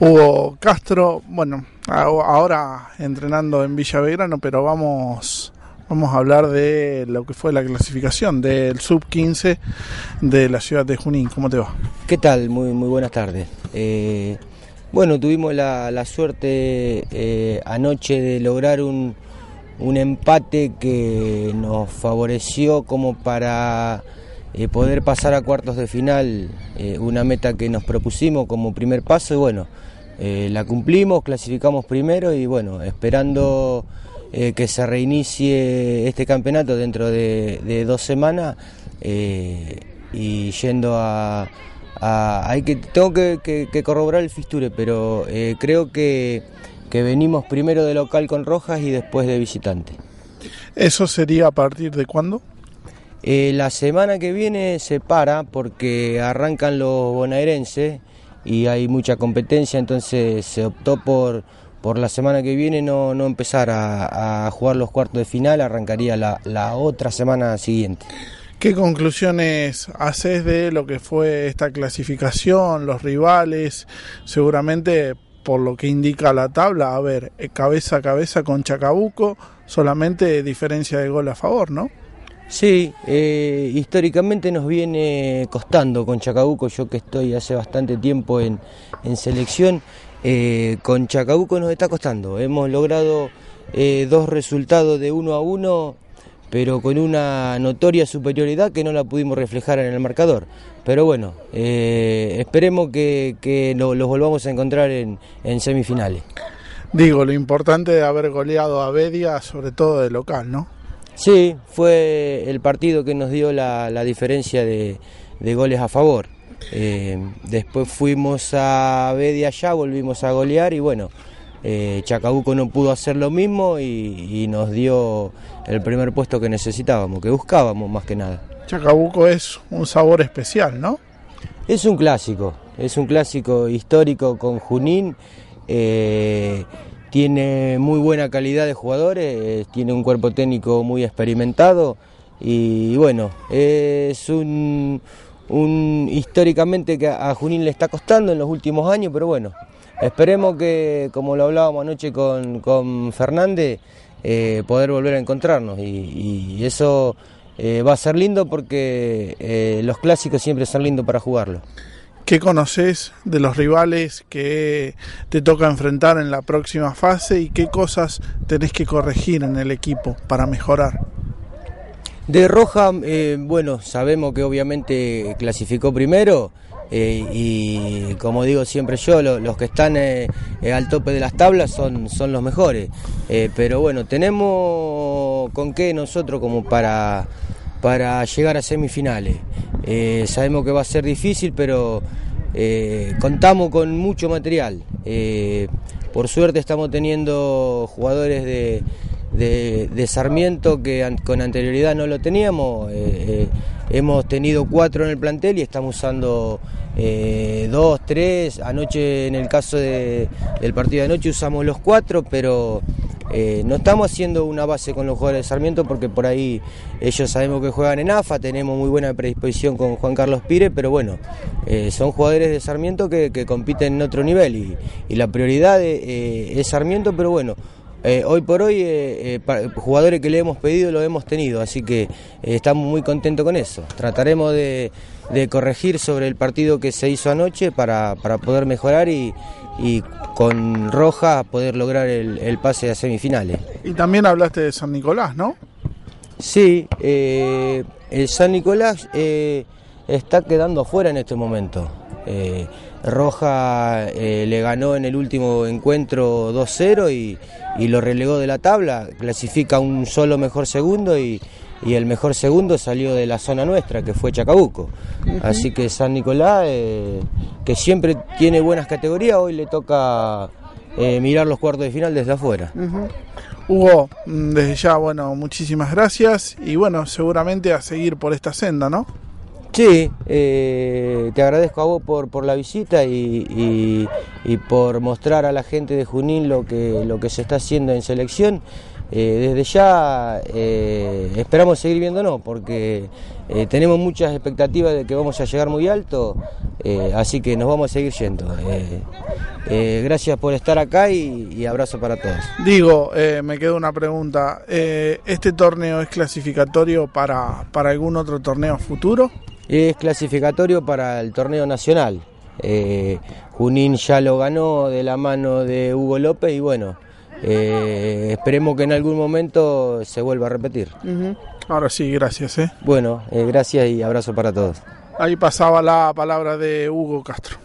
Hugo Castro, bueno, ahora entrenando en Villa Belgrano, pero vamos, vamos a hablar de lo que fue la clasificación del sub 15 de la ciudad de Junín. ¿Cómo te va? ¿Qué tal? Muy, muy buenas tardes. Eh, bueno, tuvimos la, suerte eh, anoche de lograr un, un empate que nos favoreció como para eh, poder pasar a cuartos de final, una meta que nos propusimos como primer paso y bueno, eh, la cumplimos, clasificamos primero y bueno, esperando eh, que se reinicie este campeonato dentro de, dos semanas eh, y yendo a... hay que, tengo que, corroborar el fisture, pero creo que, que venimos primero de local con Rojas y después de visitante. ¿Eso sería a partir de cuándo? La semana que viene se para porque arrancan los bonaerenses y hay mucha competencia, entonces se optó por, por la semana que viene no, no empezar a, jugar los cuartos de final, arrancaría la, la otra semana siguiente. ¿Qué conclusiones haces de lo que fue esta clasificación, los rivales? Seguramente por lo que indica la tabla, a ver, cabeza a cabeza con Chacabuco, solamente diferencia de gol a favor, ¿no? Sí, eh, históricamente nos viene costando con Chacabuco, yo que estoy hace bastante tiempo en, selección, eh, con Chacabuco nos está costando. Hemos logrado eh, dos resultados de uno a uno, pero con una notoria superioridad que no la pudimos reflejar en el marcador. Pero bueno, esperemos que, los volvamos a encontrar en, en semifinales. Digo, lo importante de haber goleado a Bedia, sobre todo de local, ¿no? Sí, fue el partido que nos dio la, diferencia de, goles a favor. Eh, después fuimos a Bedia allá, volvimos a golear y bueno, eh, Chacabuco no pudo hacer lo mismo y, nos dio el primer puesto que necesitábamos, que buscábamos más que nada. Chacabuco es un sabor especial, ¿no? Es un clásico, es un clásico histórico con Junín. Eh, tiene muy buena calidad de jugadores, tiene un cuerpo técnico muy experimentado y bueno, es un, históricamente que a Junín le está costando en los últimos años, pero bueno, esperemos que, como lo hablábamos anoche con, Fernández, eh, poder volver a encontrarnos y, eso eh, va a ser lindo porque eh, los clásicos siempre son lindos para jugarlo. ¿Qué conoces de los rivales que te toca enfrentar en la próxima fase y qué cosas tenés que corregir en el equipo para mejorar? De Roja, eh, bueno, sabemos que obviamente clasificó primero eh, y como digo siempre yo, los que están eh, al tope de las tablas son, son los mejores. pero bueno, tenemos con qué nosotros como para, para llegar a semifinales. Eh, sabemos que va a ser difícil, pero eh, contamos con mucho material. Eh, por suerte estamos teniendo jugadores de, Sarmiento que con anterioridad no lo teníamos. hemos tenido cuatro en el plantel y estamos usando dos, tres. Anoche, en el caso del partido de anoche, usamos los cuatro, pero eh, no estamos haciendo una base con los jugadores de Sarmiento porque por ahí ellos sabemos que juegan en AFA, tenemos muy buena predisposición con Juan Carlos Pire, pero bueno, eh, son jugadores de Sarmiento que, compiten en otro nivel y, la prioridad eh, es Sarmiento, pero bueno, hoy por hoy jugadores que le hemos pedido lo hemos tenido, así que estamos muy contentos con eso. Trataremos de, corregir sobre el partido que se hizo anoche para poder mejorar y y con Roja poder lograr el, pase a semifinales. Y también hablaste de San Nicolás, ¿no? Sí, eh, el San Nicolás eh, está quedando fuera en este momento. Eh, Roja le ganó en el último encuentro 2-0 y, y, lo relegó de la tabla, clasifica un solo mejor segundo y, y el mejor segundo salió de la zona nuestra, que fue Chacabuco. Así que San Nicolás, eh, que siempre tiene buenas categorías, hoy le toca eh, mirar los cuartos de final desde afuera. Hugo, mm, desde ya, bueno, muchísimas gracias y bueno, seguramente a seguir por esta senda, ¿no? Sí, eh, te agradezco a vos por, por la visita y, y, por mostrar a la gente de Junín lo que, lo que se está haciendo en selección. Eh, desde ya eh, esperamos seguir viéndonos porque eh, tenemos muchas expectativas de que vamos a llegar muy alto, así que nos vamos a seguir yendo. Gracias por estar acá y, abrazo para todos. Digo, me queda una pregunta. ¿Este torneo es clasificatorio para, para algún otro torneo futuro? Es clasificatorio para el torneo nacional. Junín ya lo ganó de la mano de Hugo López y bueno, esperemos que en algún momento se vuelva a repetir. Ahora sí, gracias. Bueno, gracias y abrazo para todos. Ahí pasaba la palabra de Hugo Castro.